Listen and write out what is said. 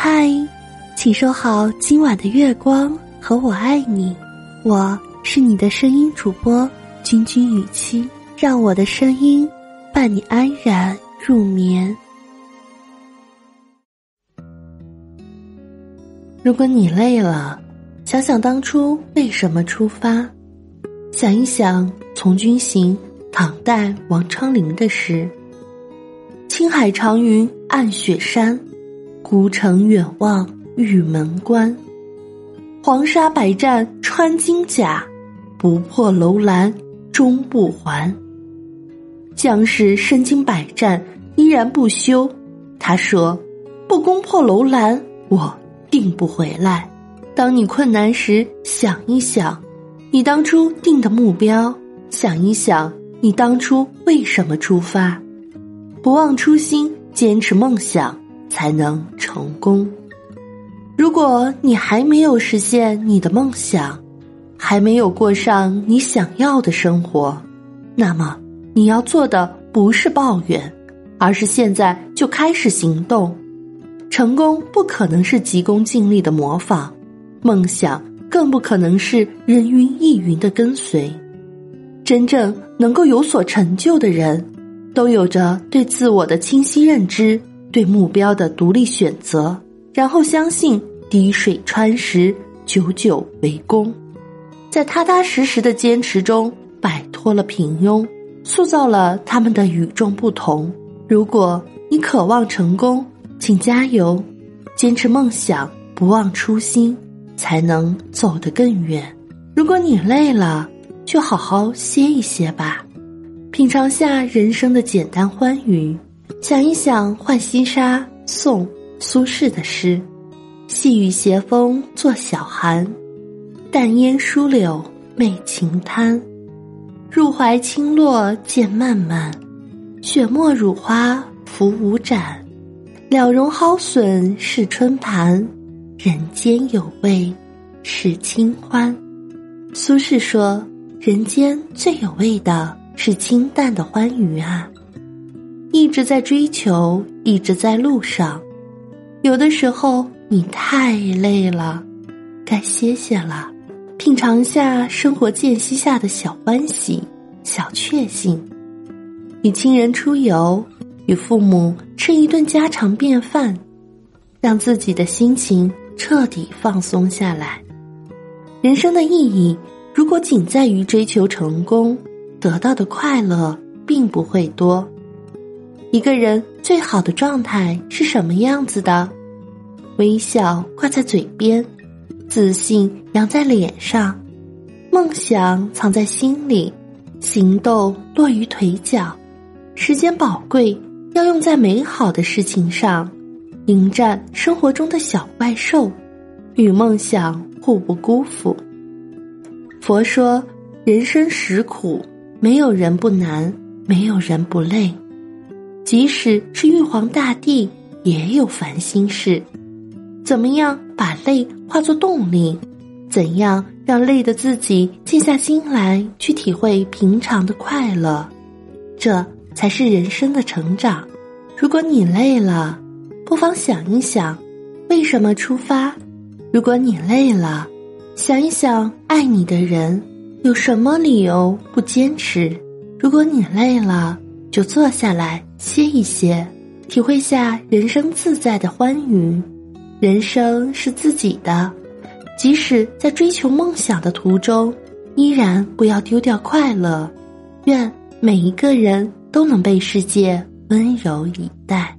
嗨，请收好今晚的月光和我爱你，我是你的声音主播君君雨期，让我的声音伴你安然入眠。如果你累了，想想当初为什么出发，想一想从军行唐代王昌龄的诗：“青海长云暗雪山。”孤城远望玉门关，黄沙百战穿金甲，不破楼兰终不还。将士身经百战依然不休，他说：“不攻破楼兰，我定不回来。”当你困难时，想一想，你当初定的目标；想一想，你当初为什么出发？不忘初心，坚持梦想。才能成功。如果你还没有实现你的梦想，还没有过上你想要的生活，那么你要做的不是抱怨，而是现在就开始行动。成功不可能是急功近利的模仿，梦想更不可能是人云亦云的跟随。真正能够有所成就的人，都有着对自我的清晰认知。对目标的独立选择，然后相信滴水穿石，久久为功，在踏踏实实的坚持中摆脱了平庸，塑造了他们的与众不同。如果你渴望成功，请加油，坚持梦想，不忘初心，才能走得更远。如果你累了，就好好歇一歇吧，品尝下人生的简单欢愉。想一想《浣溪沙》宋·苏轼的诗：“细雨斜风作晓寒，淡烟疏柳媚晴滩。入怀清洛渐漫漫，雪沫乳花浮无盏。了容蒿笋是春盘，人间有味是清欢。”苏轼说：“人间最有味的是清淡的欢愉啊。”一直在追求，一直在路上。有的时候你太累了，该歇歇了，品尝下生活间隙下的小欢喜、小确幸。与亲人出游，与父母吃一顿家常便饭，让自己的心情彻底放松下来。人生的意义，如果仅在于追求成功，得到的快乐并不会多。一个人最好的状态是什么样子的？微笑挂在嘴边，自信扬在脸上，梦想藏在心里，行动落于腿脚。时间宝贵，要用在美好的事情上，迎战生活中的小怪兽，与梦想互不辜负。佛说：人生实苦，没有人不难，没有人不累。即使是玉皇大帝也有烦心事，怎么样把累化作动力？怎样让累的自己静下心来去体会平常的快乐？这才是人生的成长。如果你累了，不妨想一想为什么出发；如果你累了，想一想爱你的人有什么理由不坚持；如果你累了，就坐下来歇一歇，体会下人生自在的欢愉。人生是自己的，即使在追求梦想的途中，依然不要丢掉快乐。愿每一个人都能被世界温柔以待。